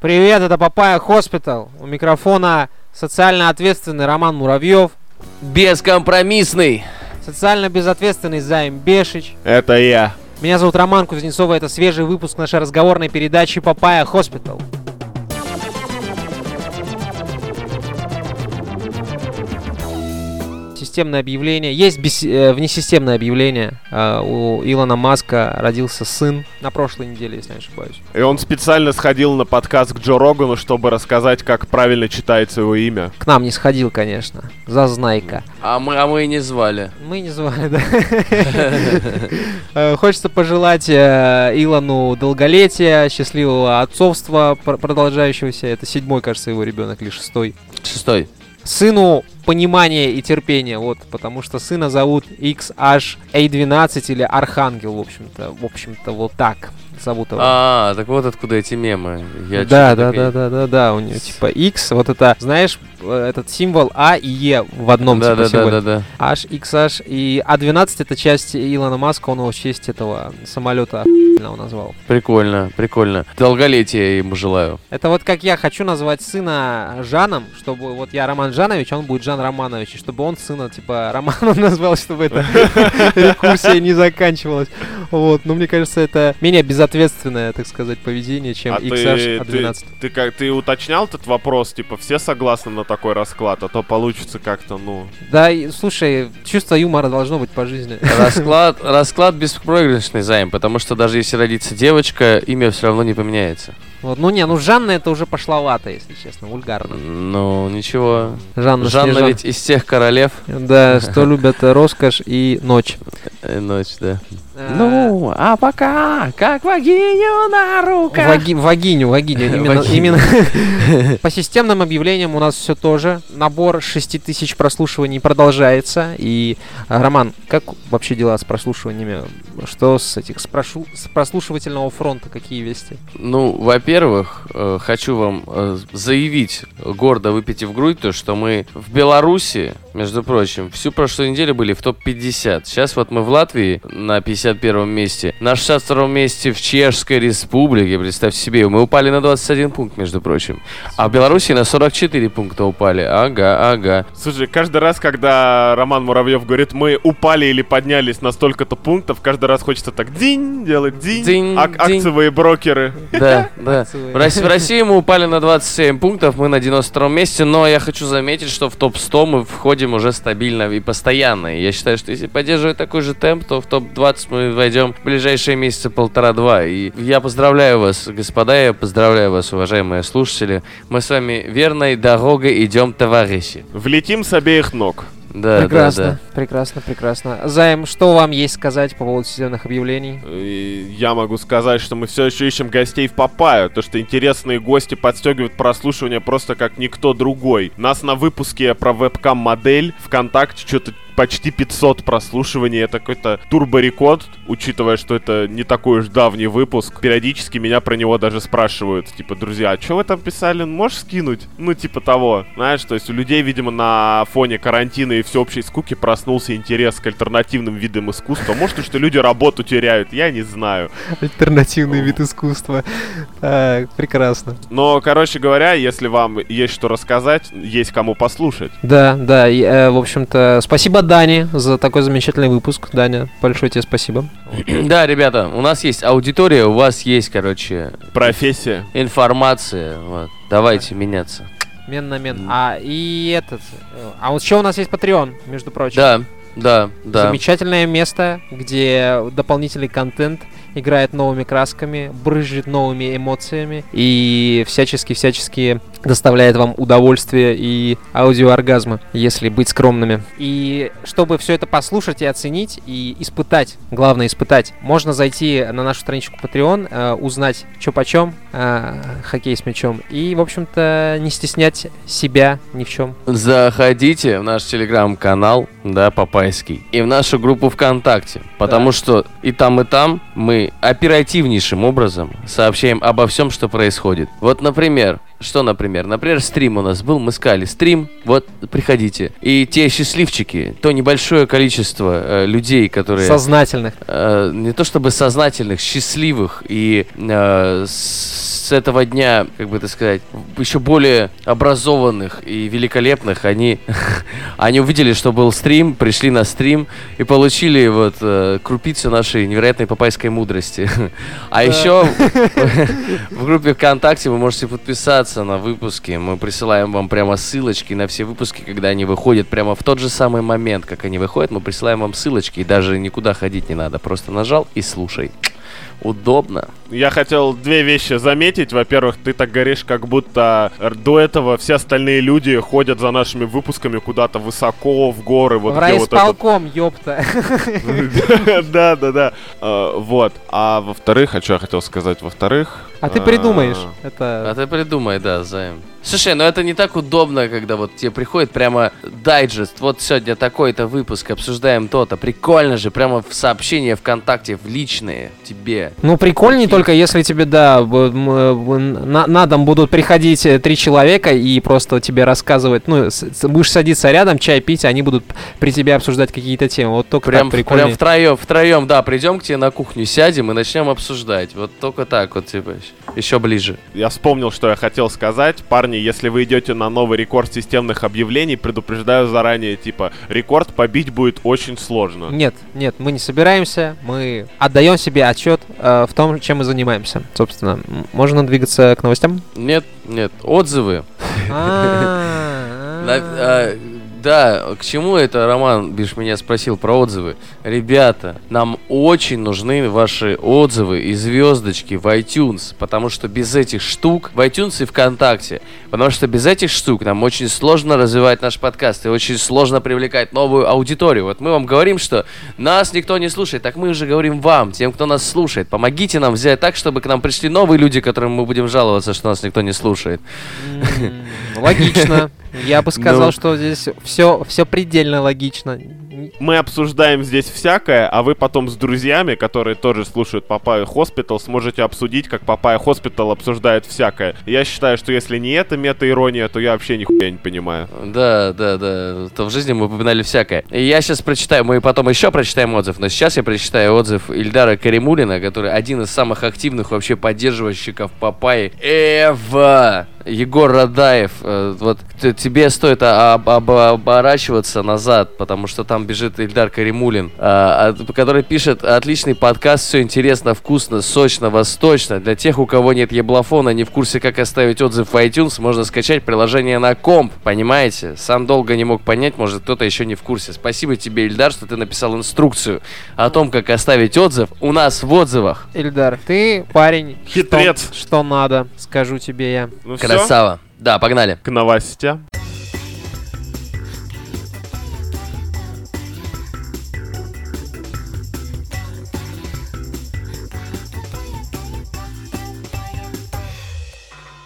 Привет, это Papaya Hospital. У микрофона социально ответственный Роман Муравьев, Бескомпромиссный. социально безответственный Займ Бешич. Это я. Меня зовут Роман Кузнецова, это свежий выпуск нашей разговорной передачи Papaya Hospital. Системное объявление. Есть бес- э, внесистемное объявление. Э, у Илона Маска родился сын на прошлой неделе, если я не ошибаюсь. И он специально сходил на подкаст к Джо Рогану, чтобы рассказать, как правильно читается его имя. К нам не сходил, конечно. Зазнайка. А мы, а мы и не звали. Мы не звали, да. Э, Хочется пожелать э, Илону долголетия, счастливого отцовства пр- продолжающегося. Это седьмой, кажется, его ребенок или шестой. Шестой. Сыну понимания и терпения, вот, потому что сына зовут XH-A12 или Архангел, в общем-то, в общем-то, вот так его. А, так вот откуда эти мемы. Я да, да, да, да, да, да, у него типа X, вот это, знаешь, э, этот символ А и Е в одном Да, типа да, да, символе. да, да. H, XH и А12 это часть Илона Маска, он его в честь этого самолета охуенно назвал. Прикольно, прикольно. Долголетия ему желаю. Это вот как я хочу назвать сына Жаном, чтобы вот я Роман Жанович, а он будет Жан Романович, и чтобы он сына типа Романом назвал, чтобы это рекурсия не заканчивалась. Вот, но мне кажется, это менее безответственное, так сказать, поведение, чем а ты, XH ты, А12. ты как ты уточнял этот вопрос, типа все согласны на такой расклад, а то получится как-то, ну. Да, и, слушай, чувство юмора должно быть по жизни. Расклад, расклад беспроигрышный займ, потому что даже если родится девочка, имя все равно не поменяется. Вот, ну не, ну Жанна это уже пошловато, если честно, вульгарно. Ну, ничего. Жанна, Жанна Снежан- ведь из тех королев. Да, что любят э, роскошь и ночь. Э, Ночь, да. Э, Ну, а пока, как вагиню на руках. Ваги- вагиню, вагиню. Именно, именно. По системным объявлениям у нас все тоже. Набор 6 тысяч прослушиваний продолжается. И, Роман, как вообще дела с прослушиваниями? Что с этих, с, прошу- с прослушивательного фронта, какие вести? Ну, во-первых, э, хочу вам э, заявить, гордо выпитив грудь, то, что мы в Беларуси, между прочим, всю прошлую неделю были в топ-50. Сейчас вот мы в Латвии на 51 месте, на 62 месте в Чешской Республике, представьте себе, мы упали на 21 пункт, между прочим. А в Беларуси на 44 пункта упали. Ага, ага. Слушай, каждый раз, когда Роман Муравьев говорит, мы упали или поднялись на столько-то пунктов, каждый раз хочется так динь делать, динь, Динь, Ак- динь. акциевые брокеры. Да, да. В России, в России мы упали на 27 пунктов, мы на 92 месте, но я хочу заметить, что в топ-100 мы входим уже стабильно и постоянно. И я считаю, что если поддерживать такой же темп, то в топ-20 мы войдем в ближайшие месяца полтора-два. И я поздравляю вас, господа, я поздравляю вас, уважаемые слушатели. Мы с вами верной дорогой идем, товарищи. Влетим с обеих ног. Да, прекрасно, да, прекрасно, прекрасно. Займ, что вам есть сказать по поводу системных объявлений? И я могу сказать, что мы все еще ищем гостей в Папаю, то что интересные гости подстегивают прослушивание просто как никто другой. Нас на выпуске про вебкам-модель ВКонтакте что-то почти 500 прослушиваний. Это какой-то турборекорд, учитывая, что это не такой уж давний выпуск. Периодически меня про него даже спрашивают, типа, друзья, а что вы там писали? Можешь скинуть? Ну, типа того. Знаешь, то есть у людей, видимо, на фоне карантина и всеобщей скуки проснулся интерес к альтернативным видам искусства. Может, что люди работу теряют, я не знаю. Альтернативный вид искусства. Прекрасно. Но, короче говоря, если вам есть что рассказать, есть кому послушать. Да, да, э, в общем-то, спасибо Дане за такой замечательный выпуск. Даня, большое тебе спасибо. Да, ребята, у нас есть аудитория, у вас есть, короче, Профессия. информация. Вот. Давайте меняться. Мен на мен. А и этот... э, А вот еще у нас есть Patreon, между прочим. Да, да, да. Замечательное место, где дополнительный контент играет новыми красками, брызжет новыми эмоциями и всячески-всячески доставляет вам удовольствие и аудиооргазмы, если быть скромными. И чтобы все это послушать и оценить, и испытать, главное испытать, можно зайти на нашу страничку Patreon, э, узнать, что почем, э, хоккей с мячом, и, в общем-то, не стеснять себя ни в чем. Заходите в наш телеграм-канал, да, Папайский, и в нашу группу ВКонтакте, потому что и там, и там мы оперативнейшим образом сообщаем обо всем, что происходит. Вот, например, что, например, например. Например, стрим у нас был, мы сказали, стрим, вот, приходите. И те счастливчики, то небольшое количество э, людей, которые... Сознательных. э, не то чтобы сознательных, счастливых и э, с этого дня, как бы это сказать, еще более образованных и великолепных, они, они увидели, что был стрим, пришли на стрим и получили вот э, крупицу нашей невероятной папайской мудрости. А еще в группе ВКонтакте вы можете подписаться на выпуски. Мы присылаем вам прямо ссылочки на все выпуски, когда они выходят прямо в тот же самый момент, как они выходят. Мы присылаем вам ссылочки, и даже никуда ходить не надо. Просто нажал и слушай. Удобно. Я хотел две вещи заметить. Во-первых, ты так говоришь, как будто до этого все остальные люди ходят за нашими выпусками куда-то высоко в горы. Вот в где вот этот... райисполком, ёпта. Да, да, да. А, Вот. А во-вторых, а что я хотел сказать? Во-вторых... А ты придумаешь. А Это... ты придумай, да, Займ. Слушай, ну это не так удобно, когда вот тебе приходит прямо дайджест. Вот сегодня такой-то выпуск, обсуждаем то-то. Прикольно же, прямо в сообщения ВКонтакте, в личные тебе. Ну, прикольнее Какие? только если тебе, да, э, на, на дом будут приходить э, три человека и просто тебе рассказывать, ну, с- будешь садиться рядом, чай пить, они будут при тебе обсуждать какие-то темы. Вот только Прям, так прикольнее. прям втроем, втроем, да, придем к тебе на кухню, сядем и начнем обсуждать. Вот только так вот, типа, еще ближе. Я вспомнил, что я хотел сказать. Парни, если вы идете на новый рекорд системных объявлений, предупреждаю заранее, типа, рекорд побить будет очень сложно. Нет, нет, мы не собираемся, мы отдаем себе отчет э, в том, чем мы занимаемся. Собственно, можно двигаться к новостям? Нет, нет, отзывы. А, а, Да, к чему это, Роман, бишь меня спросил про отзывы. Ребята, нам очень нужны ваши отзывы и звездочки в iTunes, потому что без этих штук, в iTunes и ВКонтакте, потому что без этих штук нам очень сложно развивать наш подкаст и очень сложно привлекать новую аудиторию. Вот мы вам говорим, что нас никто не слушает, так мы уже говорим вам, тем, кто нас слушает. Помогите нам взять так, чтобы к нам пришли новые люди, которым мы будем жаловаться, что нас никто не слушает. Логично. Я бы сказал, Ну. что здесь все, все предельно логично. Мы обсуждаем здесь всякое, а вы потом с друзьями, которые тоже слушают Papaya Hospital, сможете обсудить, как Papaya Hospital обсуждает всякое. Я считаю, что если не это мета-ирония, то я вообще нихуя не понимаю. Да, да, да. То в жизни мы упоминали всякое. И я сейчас прочитаю, мы потом еще прочитаем отзыв, но сейчас я прочитаю отзыв Ильдара Каримулина, который один из самых активных вообще поддерживальщиков Папайи. Эва! Егор Радаев, э, вот тебе стоит а- об- об- оборачиваться назад, потому что там бежит Ильдар Каримулин, а, от- который пишет отличный подкаст, все интересно, вкусно, сочно, восточно. Для тех, у кого нет еблофона, не в курсе, как оставить отзыв в iTunes, можно скачать приложение на комп, понимаете? Сам долго не мог понять, может кто-то еще не в курсе. Спасибо тебе, Ильдар, что ты написал инструкцию о том, как оставить отзыв у нас в отзывах. Ильдар, ты парень. Хитрец. Что, что надо, скажу тебе я. Ну Красава. Да, погнали. к новостям.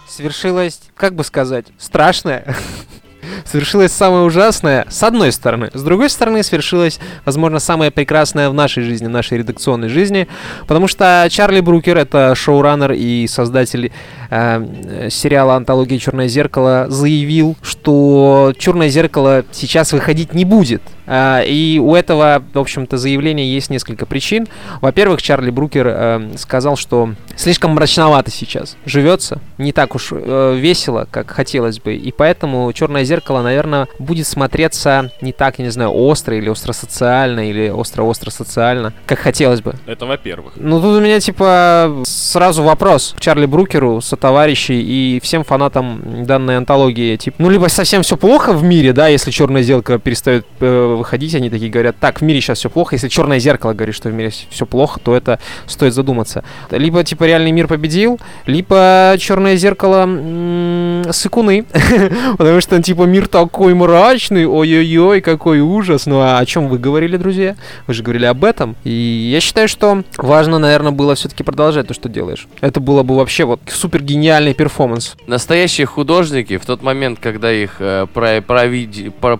Свершилось, как бы сказать, страшное. Свершилось самое ужасное, с одной стороны. С другой стороны, свершилось, возможно, самое прекрасное в нашей жизни, в нашей редакционной жизни. Потому что Чарли Брукер, это шоураннер и создатель э, сериала «Антология Черное зеркало», заявил, что «Черное зеркало» сейчас выходить не будет. А, и у этого, в общем-то, заявления есть несколько причин. Во-первых, Чарли Брукер э, сказал, что слишком мрачновато сейчас живется, не так уж э, весело, как хотелось бы, и поэтому «Черное зеркало», наверное, будет смотреться не так, я не знаю, остро или остро-социально, или остро-остро социально, как хотелось бы. Это во-первых. Ну, тут у меня, типа, сразу вопрос к Чарли Брукеру, сотоварищи и всем фанатам данной антологии. Типа, ну, либо совсем все плохо в мире, да, если черное зеркало перестает э, выходить, они такие говорят, так, в мире сейчас все плохо. Если черное зеркало говорит, что в мире все плохо, то это стоит задуматься. Либо, типа, реальный мир победил, либо черное зеркало м, сыкуны. Потому что, типа, мир такой мрачный, ой-ой-ой, какой ужас. Ну, а о чем вы говорили, друзья? Вы же говорили об этом. И я считаю, что важно, наверное, было все-таки продолжать то, что делаешь. Это было бы вообще вот супер гениальный перформанс. Настоящие художники в тот момент, когда их э,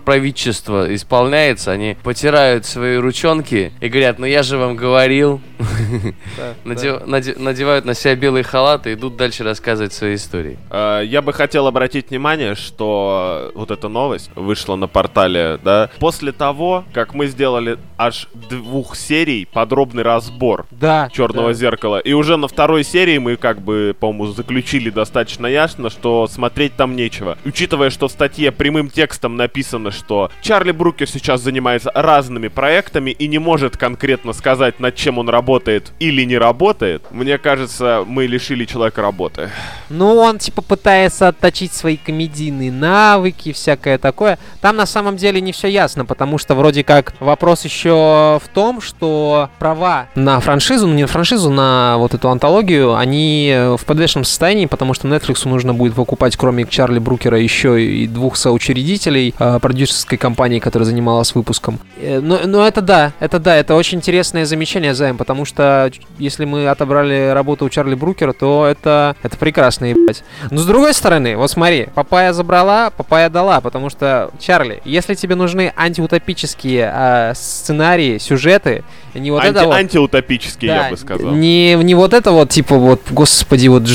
правительство исполняется, они потирают свои ручонки и говорят, ну я же вам говорил. Наде- наде- Надевают на себя белые халаты и идут дальше рассказывать свои истории. Э, Я бы хотел обратить внимание, что вот эта новость вышла на портале, да, после того, как мы сделали аж двух серий подробный разбор Да. Черного да. зеркала. И уже на второй серии мы как бы, по-моему, заключили достаточно ясно, что смотреть там нечего. Учитывая, что в статье прямым текстом написано, что Чарли Брукер сейчас занимается разными проектами и не может конкретно сказать, над чем он работает или не работает, мне кажется, мы лишили человека работы. Ну, он типа пытается отточить свои комедийные навыки, всякое такое. Там на самом деле не все ясно, потому что вроде как вопрос еще в том, что права на франшизу, ну не на франшизу, на вот эту антологию, они в подвешенном состоянии, потому что Netflix нужно будет выкупать, кроме Чарли Брукера, еще и двух соучредителей э, продюсерской компании, которая занималась выпуском. Э, Но, но это да, это да, это очень интересное замечание, Займ, потому что если мы отобрали работу у Чарли Брукера, то это, это прекрасно, ебать. Но с другой стороны, вот смотри, Папая забрала, Папая дала, потому что, Чарли, если тебе нужны антиутопические э, сценарии, сюжеты, не вот Анти- это вот... Антиутопический, я Да, бы сказал. Не, не вот это вот, типа вот, господи, вот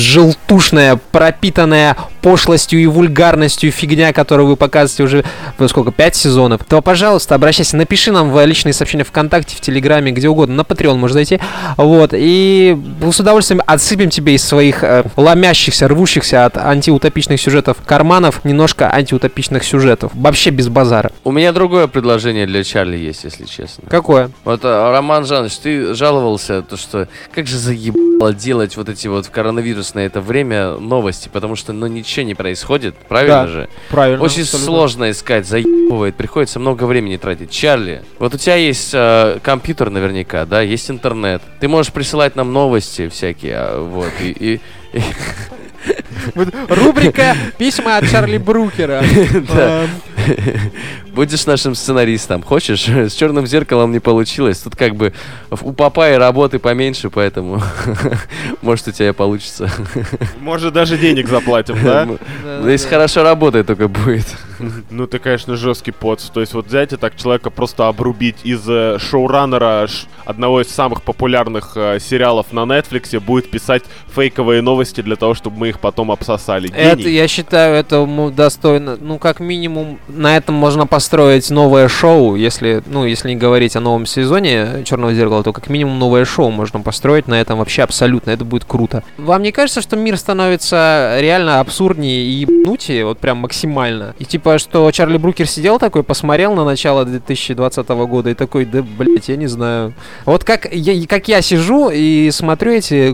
желтушная, пропитанная пошлостью и вульгарностью фигня, которую вы показываете уже, ну, сколько, пять сезонов, то, пожалуйста, обращайся, напиши нам в личные сообщения ВКонтакте, в Телеграме, где угодно, на Patreon можно зайти, вот, и с удовольствием отсыпем тебе из своих э, ломящихся, рвущихся от антиутопичных сюжетов карманов немножко антиутопичных сюжетов, вообще без базара. У меня другое предложение для Чарли есть, если честно. Какое? Вот, а, Роман Жанович, ты жаловался, то что как же заебало делать вот эти вот в коронавирусное это время новости, потому что, ну, ничего не происходит, правильно Да, же? Правильно. Очень сложно искать, заебывает, приходится много времени тратить. Чарли, вот у тебя есть э, компьютер наверняка, да, есть интернет. Ты можешь присылать нам новости всякие, а, вот, и... и- Вот Рубрика «Письма от Чарли Брукера». Будешь нашим сценаристом, хочешь? С черным зеркалом не получилось. Тут как бы у папа и работы поменьше, поэтому может у тебя получится. Может, даже денег заплатим, да? Если хорошо работает, только будет. Ну, ты, конечно, жесткий поц. То есть, вот взять и так человека просто обрубить из э, шоураннера одного из самых популярных э, сериалов на Netflix будет писать фейковые новости для того, чтобы мы их потом обсосали. Это, я считаю, это достойно. Ну, как минимум, на этом можно построить новое шоу. Если, ну, если не говорить о новом сезоне Черного зеркала, то как минимум новое шоу можно построить на этом вообще абсолютно. Это будет круто. Вам не кажется, что мир становится реально абсурднее и ебнутее, вот прям максимально? И типа, что Чарли Брукер сидел такой, посмотрел на начало 2020 года и такой, да, блять, я не знаю. Вот как я, как я сижу и смотрю эти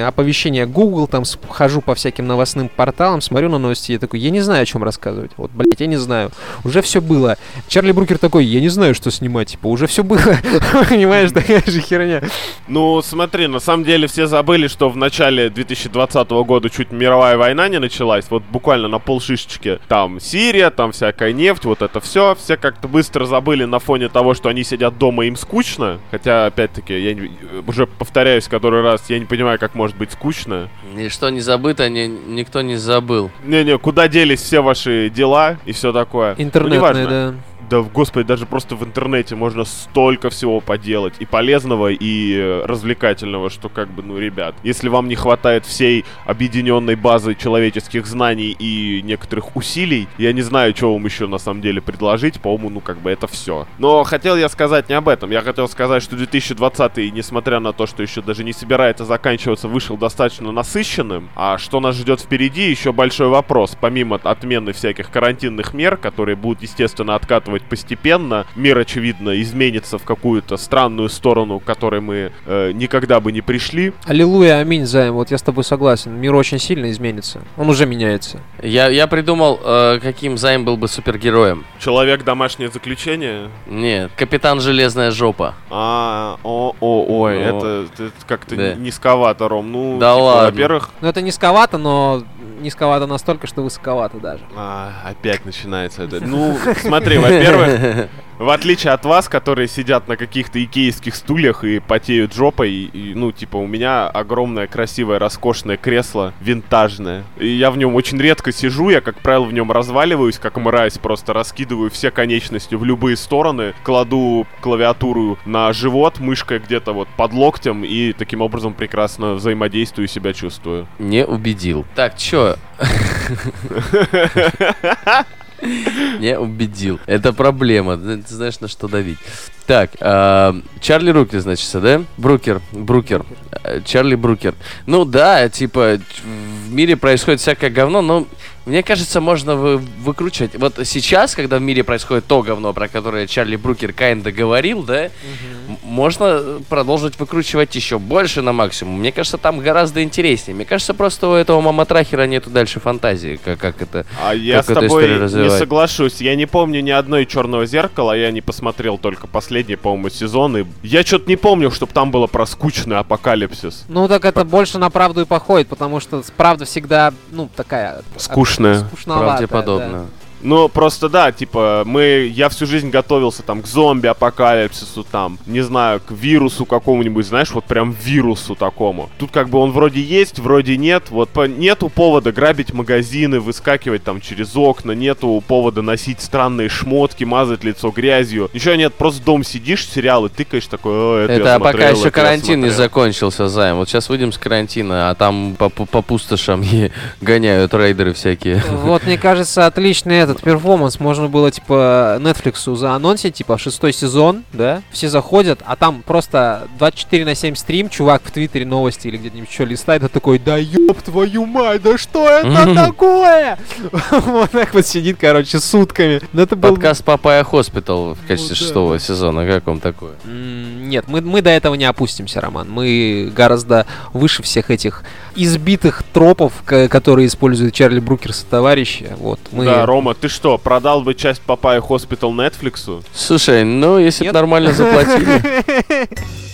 оповещения Google, там хожу по всяким новостным порталам, смотрю на новости, я такой, я не знаю, о чем рассказывать. Вот, блять, я не знаю. Уже все было. Чарли Брукер такой, я не знаю, что снимать, типа, уже все было. Понимаешь, такая же херня. Ну, смотри, на самом деле все забыли, что в начале 2020 года чуть мировая война не началась. Вот буквально на полшишечки. Там Сирия, там всякая нефть, вот это все. Все как-то быстро забыли на фоне того, что они сидят дома, им скучно. Хотя, опять-таки, я не- уже повторяюсь который раз, я не понимаю, как может быть скучно. Ничто не забыто, ни- никто не забыл. Не-не, куда делись все ваши дела и все такое? Ну, Интернетная, неважно. да. Да, господи, даже просто в интернете можно столько всего поделать. И полезного, и э, развлекательного, что как бы, ну, ребят, если вам не хватает всей объединенной базы человеческих знаний и некоторых усилий, я не знаю, что вам еще на самом деле предложить. По-моему, ну, как бы это все. Но хотел я сказать не об этом. Я хотел сказать, что 2020, несмотря на то, что еще даже не собирается заканчиваться, вышел достаточно насыщенным. А что нас ждет впереди, еще большой вопрос. Помимо отмены всяких карантинных мер, которые будут, естественно, откатывать постепенно, мир, очевидно, изменится в какую-то странную сторону, к которой мы э, никогда бы не пришли. Аллилуйя, аминь, Займ, вот я с тобой согласен. Мир очень сильно изменится. Он уже меняется. Я, я придумал, э, каким Займ был бы супергероем. Человек домашнее заключение. Нет, Капитан Железная Жопа. А, о, о, ой, Ну, это, это как-то да. низковато, Ром. Ну, Да типа, ладно. Во-первых, Ну, это низковато, но низковато настолько, что высоковато даже. А, опять начинается это. Ну, смотри, во-первых, В отличие от вас, которые сидят на каких-то икеевских стульях и потеют жопой, и, и, ну, типа, у меня огромное, красивое, роскошное кресло, винтажное. И я в нем очень редко сижу, я, как правило, в нем разваливаюсь, как мразь, просто раскидываю все конечности в любые стороны, кладу клавиатуру на живот, мышкой где-то вот под локтем, и таким образом прекрасно взаимодействую и себя чувствую. Не убедил. Так, чё? Не убедил. Это проблема. Ты знаешь, на что давить. Так, э, Чарли Рукер, значит, да? Брукер, Брукер. Э, Чарли Брукер. Ну да, типа, в мире происходит всякое говно, но мне кажется, можно вы, выкручивать. Вот сейчас, когда в мире происходит то говно, про которое Чарли Брукер Кайнда говорил, да, угу. можно продолжить выкручивать еще больше на максимум. Мне кажется, там гораздо интереснее. Мне кажется, просто у этого маматрахера нету дальше фантазии, как, как это. А я с тобой не соглашусь. Я не помню ни одной черного зеркала, я не посмотрел только последний, по-моему, сезон. И я что-то не помню, чтобы там было про скучный апокалипсис. Ну так это больше на правду и походит, потому что правда всегда, ну, такая... Скучная скучная. Правдеподобная. Да. Ну, просто да, типа, мы, я всю жизнь готовился там к зомби-апокалипсису, там, не знаю, к вирусу какому-нибудь, знаешь, вот прям вирусу такому. Тут как бы он вроде есть, вроде нет, вот по, нету повода грабить магазины, выскакивать там через окна, нету повода носить странные шмотки, мазать лицо грязью. Ничего нет, просто дом сидишь, сериалы тыкаешь, такой, О, это, это я смотрел, пока еще карантин не закончился, Займ. Вот сейчас выйдем с карантина, а там по, по, по пустошам гоняют рейдеры всякие. Вот, мне кажется, отличный это этот перформанс можно было, типа, Netflix заанонсить, типа, шестой сезон, да, все заходят, а там просто 24 на 7 стрим, чувак в Твиттере новости или где-нибудь что листает, а такой, да ёб твою мать, да что это такое? Вот так вот сидит, короче, сутками. Это был... Подкаст Papaya Hospital в качестве ну шестого сезона, как вам такое? Нет, мы, мы до этого не опустимся, Роман. Мы гораздо выше всех этих избитых тропов, которые используют Чарли Брукерс и товарищи. Вот, мы... Да, Рома, ты что, продал бы часть Papaya Hospital Нетфликсу? Слушай, ну, если бы нормально заплатили.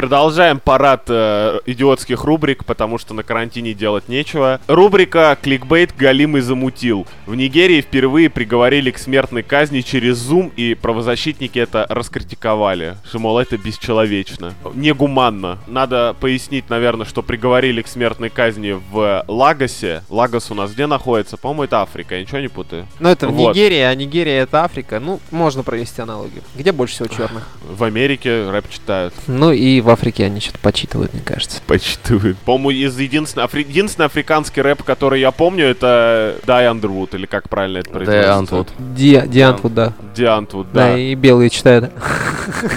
Продолжаем парад э, идиотских рубрик, потому что на карантине делать нечего. Рубрика «Кликбейт Галимый замутил». В Нигерии впервые приговорили к смертной казни через Zoom, и правозащитники это раскритиковали, что, мол, это бесчеловечно. Негуманно. Надо пояснить, наверное, что приговорили к смертной казни в Лагосе. Лагос у нас где находится? По-моему, это Африка, я ничего не путаю. Ну, это вот. Нигерии, а Нигерия это Африка. Ну, можно провести аналогию. Где больше всего черных? В Америке рэп читают. Ну и в в Африке они что-то почитывают, мне кажется. Почитывают. По-моему, из единственный, афри... единственный африканский рэп, который я помню, это Die Antwoord, или как правильно это произносится? Die Antwoord. Ди, Die Antwoord, да. Die Antwoord, да. Да, и белые читают.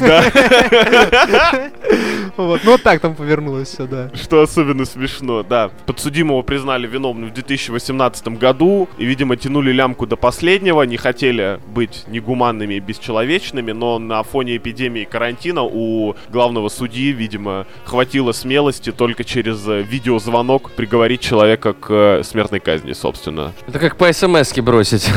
Да. Вот, ну вот так там повернулось все, да. Что особенно смешно, да. Подсудимого признали виновным в 2018 году, и, видимо, тянули лямку до последнего, не хотели быть негуманными и бесчеловечными, но на фоне эпидемии карантина у главного судьи, видимо, хватило смелости только через э, видеозвонок приговорить человека к э, смертной казни, собственно. Это как по смс бросить.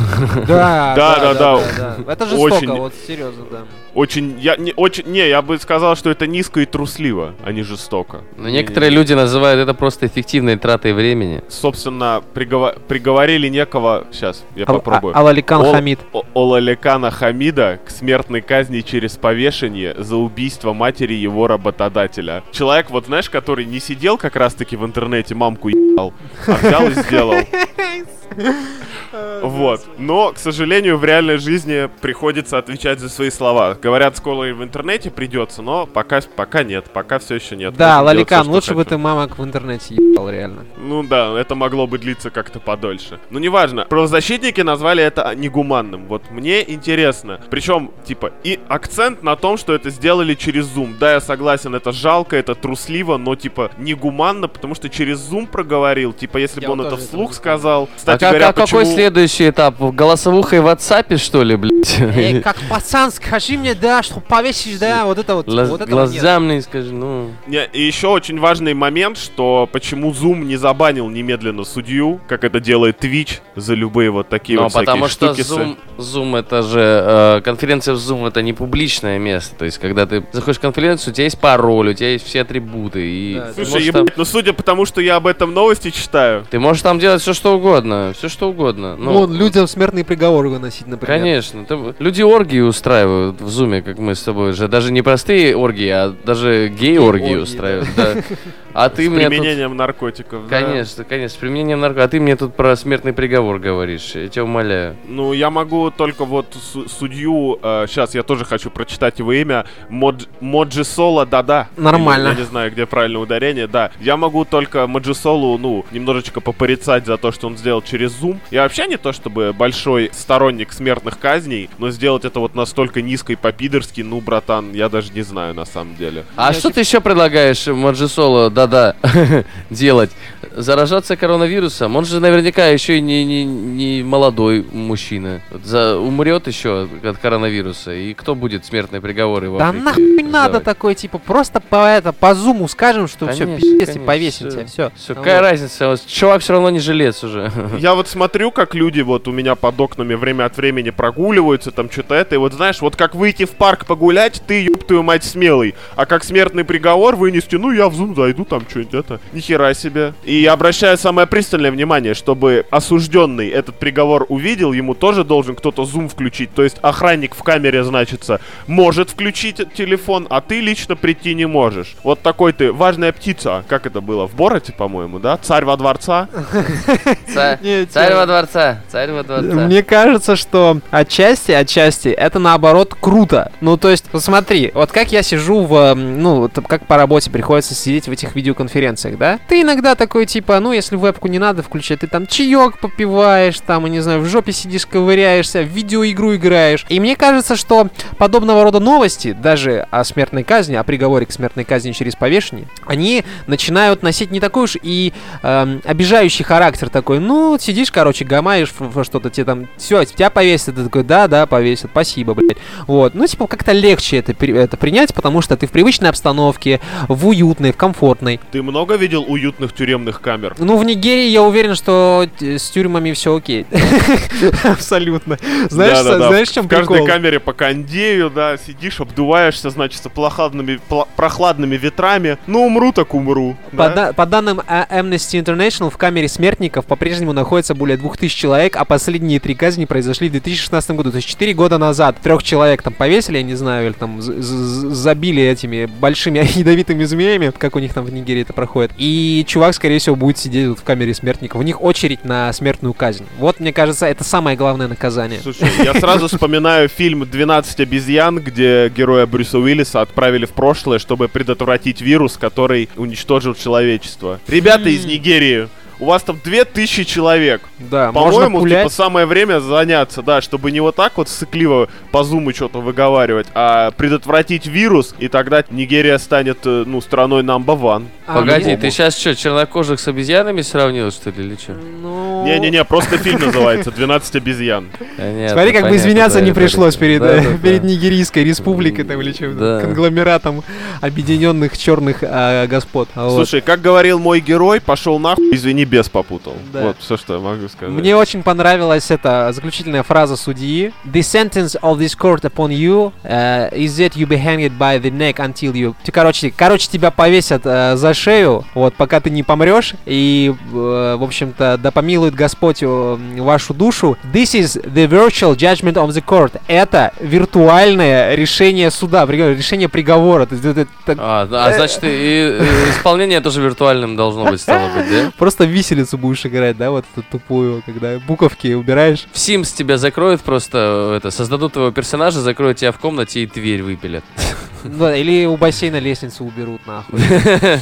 Да, да, да, да. Это жестоко, вот серьезно, да. Очень, я не, очень, не, я бы сказал, что это низко и трусливо, а не жестоко. Но некоторые люди называют это просто эффективной тратой времени. Собственно, приговор, приговорили некого, сейчас, я Ал- попробую. А- Алаликан Ол, Хамид. Олаликана Хамида к смертной казни через повешение за убийство матери его работодателя. Человек, вот знаешь, который не сидел как раз-таки в интернете, мамку ебал, а взял и сделал. Вот. Но, к сожалению, в реальной жизни приходится отвечать за свои слова. Говорят, скоро и в интернете придется, но пока, пока нет, пока все еще нет. Да, Лаликан, лучше бы ты мамок в интернете ебал, реально. Ну да, это могло бы длиться как-то подольше. Ну неважно. Правозащитники назвали это негуманным. Вот мне интересно. Причем, типа, и акцент на том, что это сделали через Zoom. Да, я согласен, это жалко, это трусливо, но, типа, негуманно, потому что через Zoom проговорил. Типа, если бы он это вслух сказал. Кстати а говоря, как, почему... какой следующий этап? Голосовуха и в WhatsApp, что ли, блядь? Эй, как пацан, скажи мне, да, что повесишь, да, вот это вот. Глаз- вот этого нет. Глаза мне скажи, ну... Не, и еще очень важный момент, что почему Zoom не забанил немедленно судью, как это делает Twitch за любые вот такие Ну, вот потому всякие что штуки. Zoom, Zoom это же, э, конференция в Zoom это не публичное место. То есть, когда ты заходишь в конференцию, у тебя есть пароль, у тебя есть все атрибуты. И Да, Слушай, можешь там, ебать, ну судя по тому, что я об этом новости читаю, ты можешь там делать все что угодно. Все что угодно. Ну, Вон, людям смертный приговор выносить, например. Конечно. Ты- люди оргии устраивают в Зуме, как мы с тобой же. Даже не простые оргии, а даже гей-оргии устраивают. Да. А ты с мне тут... применением наркотиков. да. Конечно, конечно, с применением нарко... А ты мне тут про смертный приговор говоришь. Я тебя умоляю. Ну, я могу только вот су- судью, сейчас я тоже хочу прочитать его имя, Модж- Моджисола Дада. Нормально. Или, Я не знаю, где правильное ударение, да. Я могу только Моджисолу, ну, немножечко попорицать за то, что он сделал через Zoom. Я вообще не то чтобы большой сторонник смертных казней, но сделать это вот настолько низко и по-пидорски, ну, братан, я даже не знаю на самом деле. А что ты еще предлагаешь Маджисоло, да-да, делать? Заражаться коронавирусом? Он же наверняка еще и не, не, не молодой мужчина. За, умрет еще от коронавируса. И кто будет смертные приговоры в Да нахуй надо такой, типа, просто по это, по зуму скажем, что все, Конечно, пиздец, и повесим всё. тебя, все. Всё, какая разница? Вот Чувак все равно не жилец уже. Я вот смотрю, как люди вот у меня под окнами время от времени прогуливаются, там что-то это, и вот знаешь, вот как выйти в парк погулять, ты, ёб твою мать, смелый, а как смертный приговор вынести, ну я в зум зайду, там что-нибудь это, нихера себе. И обращаю самое пристальное внимание, чтобы осужденный этот приговор увидел, ему тоже должен кто-то зум включить, то есть охранник в камере, значится, может включить телефон, а ты лично прийти не можешь. Вот такой ты, важная птица, как это было, в Бороте, по-моему, да? Царь во дворца. Царь во дворца, царь во дворца. Мне кажется, что отчасти, отчасти, это наоборот круто. Ну, то есть, посмотри, вот как я сижу в, м, ну, как по работе приходится сидеть в этих видеоконференциях, да? Ты иногда такой, типа, ну, если вебку не надо включать, ты там чаек попиваешь, там, я не знаю, в жопе сидишь, ковыряешься, в видеоигру играешь. И мне кажется, что подобного рода новости, даже о смертной казни, о приговоре к смертной казни через повешение, они начинают носить не такой уж и эм, обижающий характер такой, ну, сидишь, короче, гамаешь что-то, тебе там, все, тебя повесят, ты такой, да, да, повесят, спасибо, блядь. Вот, ну, типа, как-то легче это, это принять, потому что ты в привычной обстановке, в уютной, в комфортной. Ты много видел уютных тюремных камер? Ну, в Нигерии я уверен, что э, с тюрьмами все окей. Абсолютно. Знаешь, знаешь, чем В каждой прикол? камере по кондею, да, сидишь, обдуваешься, значит, прохладными, прохладными ветрами. Ну, умру так умру. По, да? да- по данным а, Amnesty International, в камере смертников по-прежнему находится более 2000 человек, а последние три казни произошли в 2016 году. То есть 4 года назад трех человек там повесили, я не знаю, или там забили этими большими ядовитыми змеями, как у них там в Нигерии это проходит. И чувак, скорее всего, будет сидеть вот в камере смертников. У них очередь на смертную казнь. Вот, мне кажется, это самое главное наказание. Слушай, я сразу вспоминаю фильм «12 обезьян», где героя Брюса Уиллиса отправили в прошлое, чтобы предотвратить вирус, который уничтожил человечество. Ребята из Нигерии, у вас там 2000 человек. Да, По-моему, типа, самое время заняться, да, чтобы не вот так вот сыкливо по зуму что-то выговаривать, а предотвратить вирус, и тогда Нигерия станет, э, ну, страной number one. А, Погоди, ты сейчас что, чернокожих с обезьянами сравнил, что ли, или что? Ну... Не-не-не, просто фильм называется «12 обезьян». Смотри, как бы извиняться не пришлось перед, э, перед. Нигерийской республикой там или чем Да. конгломератом объединенных черных а, господ. Вот. Слушай, как говорил мой герой, пошел нахуй, извини, без попутал. Да. Вот все, что я могу сказать. Мне очень понравилась эта заключительная фраза судьи. The sentence of this court upon you uh, is that you be hanged by the neck until you... Ты, короче, короче, тебя повесят э, за шею, вот, пока ты не помрешь, и, э, в общем-то, да помилует Господь э, вашу душу. This is the virtual judgment of the court. Это виртуальное решение суда, решение приговора. То есть это- это А, а значит, и, и исполнение тоже виртуальным должно быть, стало быть, да? Просто виселицу будешь играть, да, вот эту тупую, когда буковки убираешь. В Sims тебя закроют просто, это, создадут твоего персонажа, закроют тебя в комнате и дверь выпилят. Да, или у бассейна лестницу уберут, нахуй.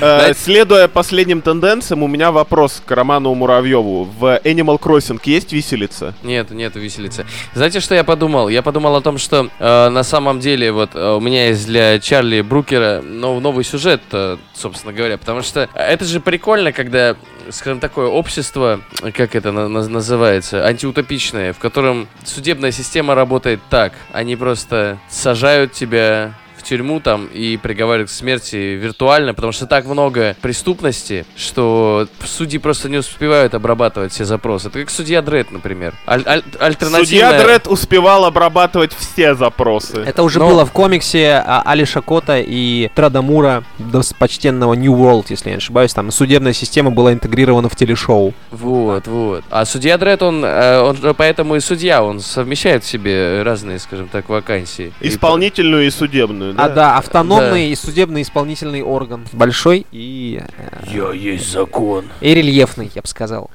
Э, Следуя последним тенденциям, у меня вопрос к Роману Муравьеву. В Animal Crossing есть виселица? Нет, нет виселицы. Знаете, что я подумал? Я подумал о том, что э, на самом деле вот э, у меня есть для Чарли Брукера нов- новый сюжет, э, собственно говоря, потому что это же прикольно, когда скажем, такое общество, как это на- на- называется, антиутопичное, в котором судебная система работает так. Они просто сажают тебя тюрьму там и приговаривают к смерти виртуально, потому что так много преступности, что судьи просто не успевают обрабатывать все запросы. Это как судья Дред, например. Аль- аль- альтернативная... Судья Дред успевал обрабатывать все запросы. Это уже Но- было в комиксе а, Алиша Кота и Традамура, почтенного New World, если я не ошибаюсь. Там судебная система была интегрирована в телешоу. Вот, вот. А судья Дред, он, э, он поэтому и судья, он совмещает в себе разные, скажем так, вакансии. И Исполнительную и судебную, да? А да, автономный и судебный исполнительный орган. Большой и, э, Я есть закон. и рельефный, я бы сказал.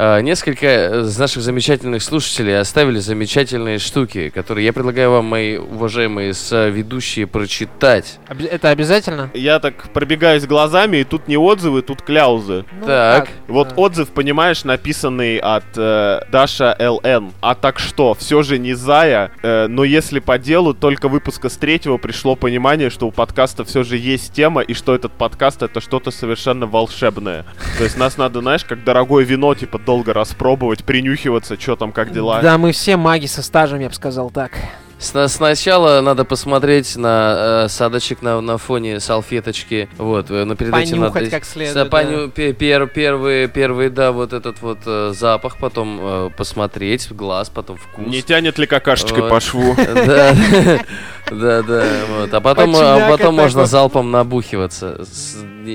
Несколько из наших замечательных слушателей оставили замечательные штуки, которые я предлагаю вам, мои уважаемые ведущие, прочитать. Это обязательно? Я так пробегаюсь глазами, и тут не отзывы, тут кляузы. Ну, Так. Вот да. отзыв, понимаешь, написанный от э, Даша ЛН. А так что, все же не Зая, э, но если по делу, только выпуска с третьего пришло понимание, что у подкаста все же есть тема, и что этот подкаст это что-то совершенно волшебное. То есть нас надо, знаешь, как дорогое вино, типа, долго распробовать, принюхиваться, что там, как дела. Да, мы все маги со стажем, я бы сказал так. Сна- Сначала надо посмотреть на э, садочек на, на фоне салфеточки. Вот, э, но перед этим Понюхать надо... как следует, За- поню- пе- пер- первый, первый, да, вот этот вот э, запах, потом э, посмотреть в глаз, потом вкус. Не тянет ли какашечкой Вот. по шву? Да, да, да, вот. А потом, а можно залпом набухиваться.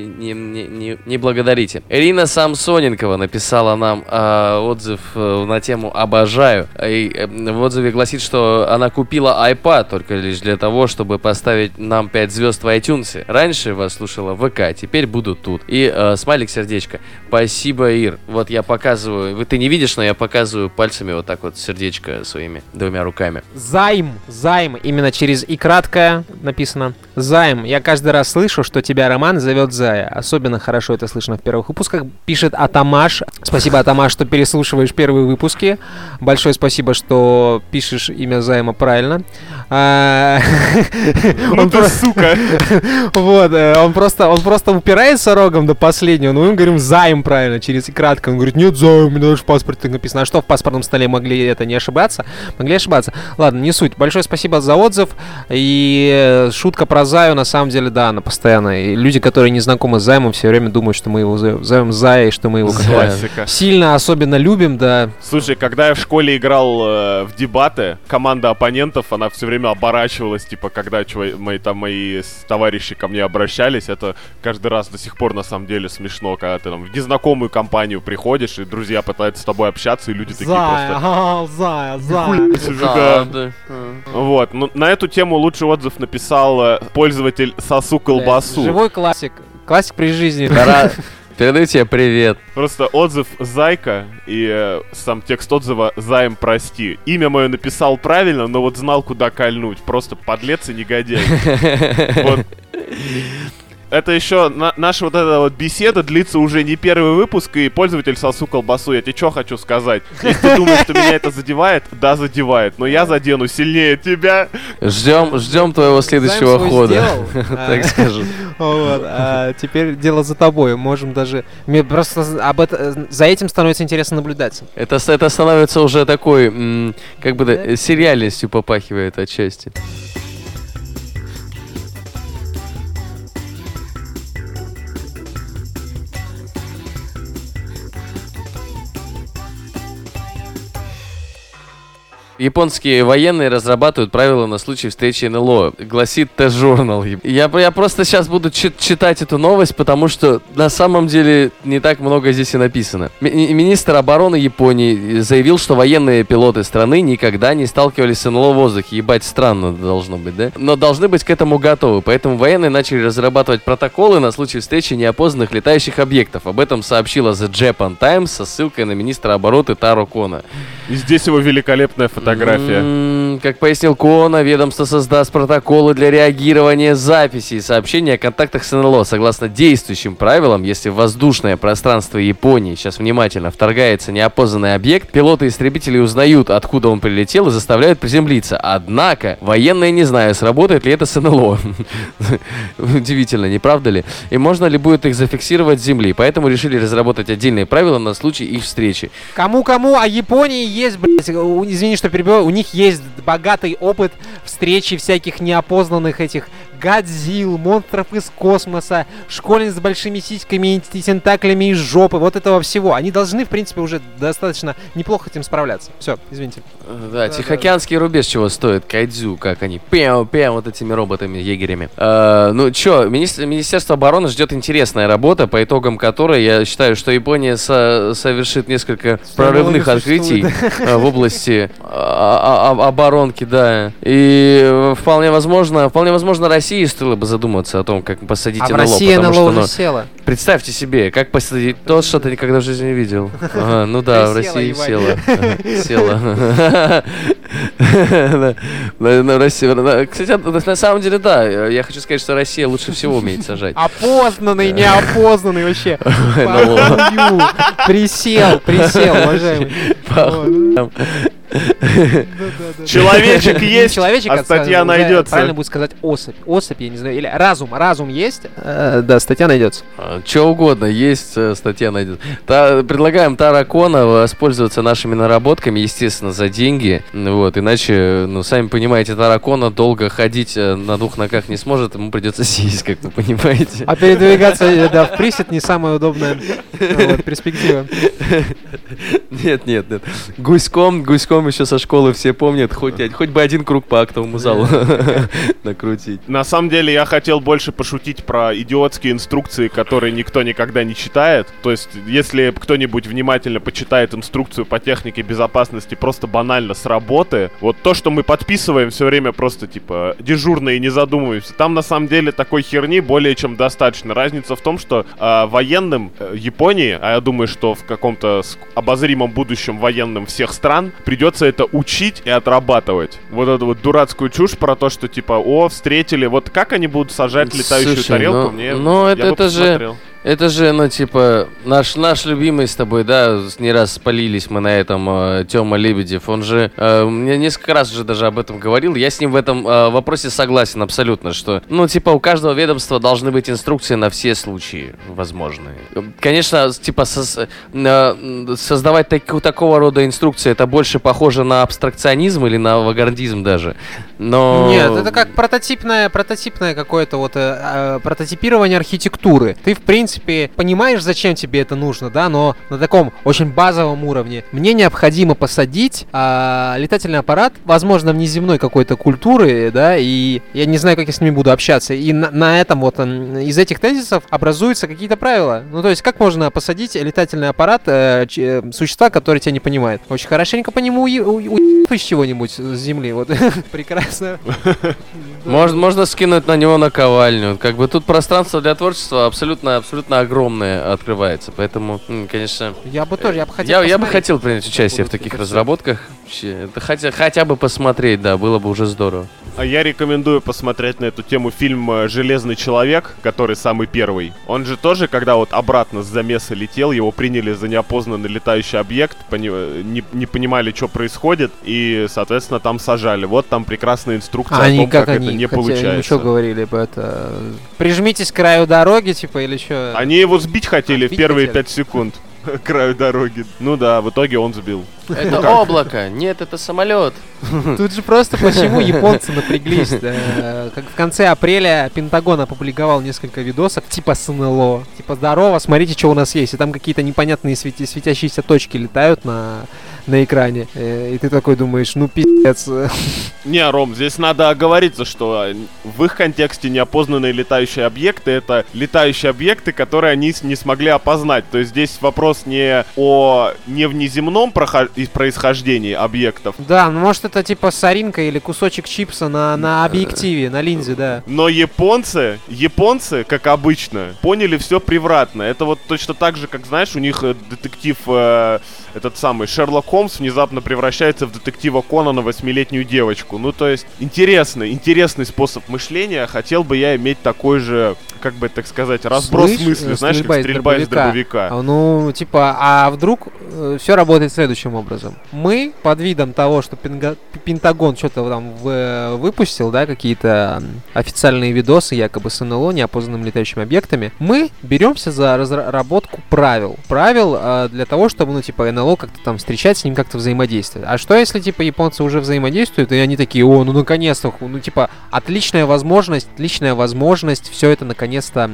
Не, не, не, не- благодарите. Ирина Самсоненкова написала нам а, отзыв э, на тему «Обожаю». И э, в отзыве гласит, что она купила iPad только лишь для того, чтобы поставить нам 5 звезд в iTunes. Раньше вас слушала ВК, теперь буду тут. И э, смайлик сердечко. Спасибо, Ир. Вот я показываю. Вы ты не видишь, но я показываю пальцами вот так вот сердечко своими двумя руками. Займ, займ, именно через и краткое написано. Займ, я каждый раз слышу, что тебя Роман зовет Зая. Особенно хорошо это слышно в первых выпусках. Пишет Атамаш. Спасибо, Атамаш, что переслушиваешь первые выпуски. Большое спасибо, что пишешь имя Займа правильно. А, Ну Он про- сука! Вот, э, он просто, он просто упирается рогом до последнего, но мы говорим займ правильно, через кратко. Он говорит, нет, займ, у меня даже в паспорте написано. А что в паспортном столе могли это не ошибаться? Могли ошибаться. Ладно, не суть. Большое спасибо за отзыв. И э, шутка про Заю, на самом деле, да, она постоянно. И люди, которые не знакомы с Займом, все время думают, что мы его зовем, Зая, и что мы его как Зая. Сильно особенно любим, да. Слушай, когда я в школе играл э, в дебаты, команда оппонентов, она все время оборачивалась, типа, когда чува- мои там мои товарищи ко мне обращались, это каждый раз до сих пор на самом деле смешно, когда ты там в незнакомую компанию приходишь, и друзья пытаются с тобой общаться, и люди такие Зая, просто... а, Зая, Зая. «Хуй себе, да». Вот, ну, на эту тему лучший отзыв написал э, пользователь Сосу Колбасу. Живой классик. Классик при жизни. Ра- Передаю тебе привет. Просто отзыв Зайка и э, сам текст отзыва Займ, прости. Имя мое написал правильно, но вот знал, куда кольнуть. Просто подлец и негодяй. Вот. Это еще на- наша вот эта вот беседа длится уже не первый выпуск, и пользователь сосу колбасу. Я тебе что хочу сказать? Если ты думаешь, что меня это задевает, да, задевает. Но я задену сильнее тебя. Ждем, ждем твоего следующего хода. сделал. А. Так скажу. Вот, а теперь дело за тобой. Можем даже... Мне просто об это... за этим становится интересно наблюдать. Это, это становится уже такой, как бы, сериальностью попахивает отчасти. Японские военные разрабатывают правила на случай встречи НЛО, гласит Т-журнал. Я, я просто сейчас буду чит- читать эту новость, потому что на самом деле не так много здесь и написано. Ми- министр обороны Японии заявил, что военные пилоты страны никогда не сталкивались с НЛО в воздухе. Ебать, странно должно быть, да? Но должны быть к этому готовы, поэтому военные начали разрабатывать протоколы на случай встречи неопознанных летающих объектов. Об этом сообщила The Japan Times со ссылкой на министра обороны Таро Кона. И здесь его великолепная фотография фотография. Как пояснил Кона, ведомство создаст протоколы для реагирования записей и сообщений о контактах с НЛО. Согласно действующим правилам, если в воздушное пространство Японии, сейчас внимательно, вторгается неопознанный объект, пилоты и истребители узнают, откуда он прилетел и заставляют приземлиться. Однако, военные не знают, сработает ли это с НЛО. Удивительно, не правда ли? И можно ли будет их зафиксировать с Земли. Поэтому решили разработать отдельные правила на случай их встречи. Кому-кому, а Японии есть, блядь, у- извини, что перебиваю, у них есть богатый опыт встречи всяких неопознанных этих Годзилл, монстров из космоса, школьниц с большими сиськами и тентаклями из жопы, вот этого всего. Они должны, в принципе, уже достаточно неплохо этим справляться. Все, извините. Э, Да, Тихоокеанский рубеж чего стоит? Кайдзю, как они. Пяу, вот этими роботами-егерями. Э, ну чё, министр- Министерство обороны ждет интересная работа, по итогам которой я считаю, что Япония со- совершит несколько прорывных налоги открытий э, в области а- а- а- оборонки, да. И вполне возможно, вполне возможно, России стоило бы задуматься о том, как посадить А в НЛО, России потому НЛО что, уже ну, села. Представьте себе, как посадить то, что ты никогда в жизни не видел. Ага, ну да, в России России- на- Кстати, на самом деле, да. Я хочу сказать, что Россия лучше всего умеет сажать. Опознанный, неопознанный вообще. Похую. Присел, присел, уважаемый. Человечек есть, Человечек, а статья найдется. Правильно будет сказать особь. Особь, я не знаю. Или разум. Разум есть? Э, Да, статья найдется. Что угодно, есть э, статья найдет. Та- предлагаем Таракона воспользоваться нашими наработками, естественно, за деньги. Вот, иначе, ну, сами понимаете, Таракона долго ходить э, на двух ногах не сможет, ему придется сесть, как вы понимаете. А передвигаться, э, да, в присед не самая удобная вот, перспектива. Нет, нет, нет. Гуськом, гуськом еще со школы все помнят, хоть, хоть бы один круг по актовому залу накрутить. На самом деле я хотел больше пошутить про идиотские инструкции, которые никто никогда не читает. То есть, если кто-нибудь внимательно почитает инструкцию по технике безопасности просто банально с работы, вот то, что мы подписываем все время просто типа дежурно и не задумываемся, там на самом деле такой херни более чем достаточно. Разница в том, что а, военным э, Японии, а я думаю, что в каком-то обозримом будущем военным всех стран, придется это учить и отрабатывать. Вот эту вот дурацкую чушь про то, что типа, о, встретили, вот как они будут сажать летающую Слушай, тарелку, ну- мне ну, я это- бы это же- посмотрел. Это же, ну, типа, наш, наш любимый с тобой, да, не раз спалились мы на этом, э, Тёма Лебедев, он же, э, мне несколько раз уже даже об этом говорил, я с ним в этом э, вопросе согласен абсолютно, что, ну, типа, у каждого ведомства должны быть инструкции на все случаи возможные. Конечно, типа, сос- э, создавать так- такого рода инструкции, это больше похоже на абстракционизм или на авангардизм даже, но... Нет, это как прототипное, прототипное какое-то вот э, э, прототипирование архитектуры. Ты, в принципе, понимаешь, зачем тебе это нужно, да, но на таком очень базовом уровне. Мне необходимо посадить а, летательный аппарат, возможно, внеземной какой-то культуры, да, и я не знаю, как я с ними буду общаться. И на, на этом вот из этих тезисов образуются какие-то правила. Ну, то есть, как можно посадить летательный аппарат э, ч- э, существа, которые тебя не понимают? Очень хорошенько по нему уе- у- у- из чего-нибудь с земли, вот. Прекрасно. Можно скинуть на него наковальню. Как бы тут пространство для творчества абсолютно, абсолютно огромное открывается. Поэтому, конечно, Я бы тоже, я бы хотел я, я бы хотел принять участие в таких разработках. Вообще, Это хотя, хотя бы посмотреть, да, было бы уже здорово. А я рекомендую посмотреть на эту тему фильм э, «Железный человек», который самый первый. Он же тоже, когда вот обратно с замеса летел, его приняли за неопознанный летающий объект, пони- э, не, не понимали, что происходит, и, соответственно, там сажали. Вот там прекрасная инструкция А о они том, как, как, они это не хотя- они получается. что говорили бы это? Прижмитесь к краю дороги, типа, или что? Они его сбить хотели в первые хотели? пять секунд краю дороги. Ну да, в итоге он сбил. Это как? облако, нет, это самолет. Тут же просто почему японцы напряглись. да. Как в конце апреля Пентагон опубликовал несколько видосов типа с НЛО. Типа здорово, смотрите, что у нас есть. И там какие-то непонятные свети- светящиеся точки летают на, на экране. Э, И ты такой думаешь, ну пиздец. Не, Ром, здесь надо оговориться, что в их контексте неопознанные летающие объекты это летающие объекты, которые они не смогли опознать. То есть здесь вопрос не о не внеземном прохо- из происхождения объектов. Да, ну может это типа соринка или кусочек чипса на, на объективе, на линзе, да. Но японцы, японцы, как обычно, поняли все превратно. Это вот точно так же, как, знаешь, у них э, детектив, э, этот самый Шерлок Холмс внезапно превращается в детектива Конана восьмилетнюю девочку. Ну, то есть, интересный, интересный способ мышления. Хотел бы я иметь такой же, как бы так сказать, разброс Слышь, мысли, э, знаешь, как стрельба из дробовика. А, Ну, типа, а вдруг все работает следующим образом. Мы, под видом того, что Пенга- Пентагон что-то там в- выпустил, да, какие-то официальные видосы, якобы с НЛО, неопознанными летающими объектами, мы беремся за разработку правил. Правил э, для того, чтобы, ну, типа, НЛО как-то там встречать, с ним как-то взаимодействовать. А что если, типа, японцы уже взаимодействуют, и они такие, о, ну, наконец-то, ну, типа, отличная возможность, отличная возможность все это, наконец-то,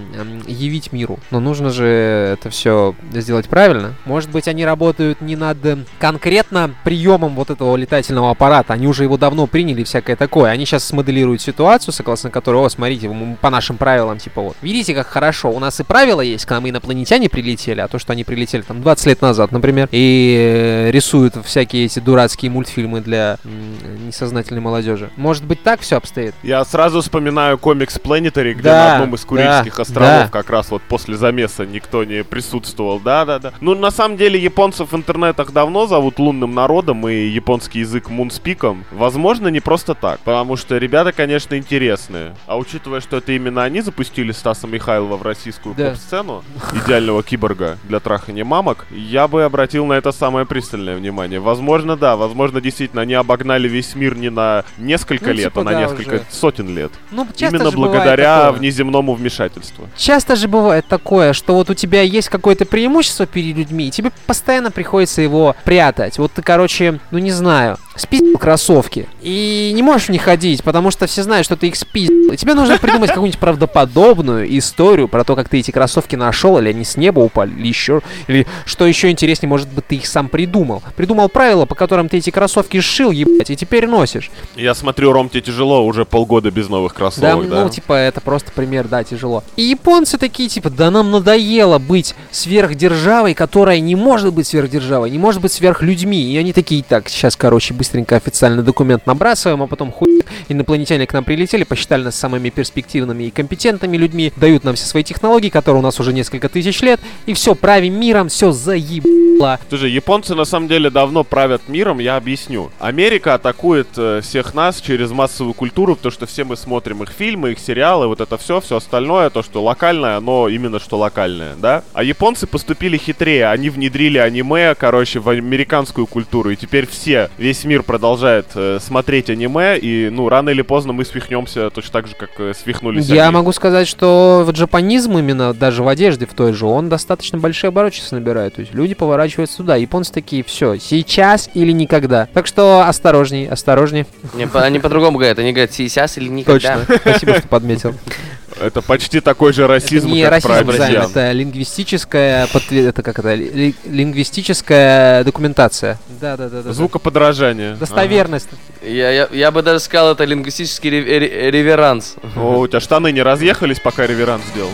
явить миру. Но нужно же это все сделать правильно. Может быть, они работают не над э, конкретно приемом вот этого летательного аппарата, они уже его давно приняли всякое такое. Они сейчас смоделируют ситуацию, согласно которой, о, смотрите, мы по нашим правилам, типа вот, видите, как хорошо, у нас и правила есть, к нам инопланетяне прилетели, а то, что они прилетели там 20 лет назад, например, и э, рисуют всякие эти дурацкие мультфильмы для несознательной молодежи. Может быть, так все обстоит? Я сразу вспоминаю комикс Planetary, где Да, на одном из Курильских да, островов да. как раз вот после замеса никто не присутствовал. Да-да-да. Ну, на самом деле, японцев в интернетах давно зовут лунным народом и японский язык мунспиком. Возможно, не просто так, потому что ребята, конечно, интересные. А учитывая, что это именно они запустили Стаса Михайлова в российскую Да. поп-сцену, идеального киборга для трахания мамок, я бы обратил на это самое пристальное внимание. Возможно, да, возможно, действительно, они обогнали весь мир не на несколько Ну, лет, типа, а на да, несколько уже. сотен лет. Ну, часто Именно бывает благодаря такое. внеземному вмешательству. Часто же бывает такое, что вот у тебя есть какое-то преимущество перед людьми, и тебе постоянно приходится его прятать. Вот ты, короче, ну не знаю, спиздил кроссовки, и не можешь в них ходить, потому что все знают, что ты их спиздил. И тебе нужно придумать какую-нибудь правдоподобную историю про то, как ты эти кроссовки нашел, или они с неба упали, или еще, или что еще интереснее, может быть, ты их сам придумал. Придумал правила, по которым ты эти кроссовки сшил, ебать, и теперь носишь. Я смотрю, Ром, тебе тяжело уже полгода без новых Да, кроссовок, да? ну, типа, это просто пример, да, тяжело. И японцы такие, типа, да нам надоело быть сверхдержавой, которая не может быть сверхдержавой, не может быть сверхлюдьми. И они такие, так, сейчас, короче, быстренько официальный документ набрасываем, а потом хуй, инопланетяне к нам прилетели, посчитали нас самыми перспективными и компетентными людьми, дают нам все свои технологии, которые у нас уже несколько тысяч лет, и все, правим миром, все заебало. Слушай, японцы на самом деле давно правят миром, я объясню. Америка атакует э, всех нас через массовую культуру, потому что все мы смотрим их фильмы, их сериалы, вот это все, все остальное, то, что локальное, оно именно что локальное, да? А японцы поступили хитрее, они внедрили аниме, короче, в американскую культуру, и теперь все, весь мир продолжает э, смотреть аниме, и, ну, рано или поздно мы свихнемся точно так же, как э, свихнулись Я они. могу сказать, что в джапанизм именно, даже в одежде в той же, он достаточно большие обороты сейчас набирает. То есть люди поворачиваются туда. Японцы такие, все, сейчас или никогда. Так что осторожней, осторожней. Не, по- они по-другому говорят. Они говорят сейчас или никогда. Точно. Спасибо, что подметил. Это почти такой же Это расизм, не как про расизм, Займ, обезьян. это лингвистическая подтвер- это как это ли- лингвистическая документация. Да, да, да, да. Звукоподражание. Достоверность. Я, я, я бы даже сказал, это лингвистический ре- ре- реверанс. Ага. О, у тебя штаны не разъехались, пока реверанс сделал?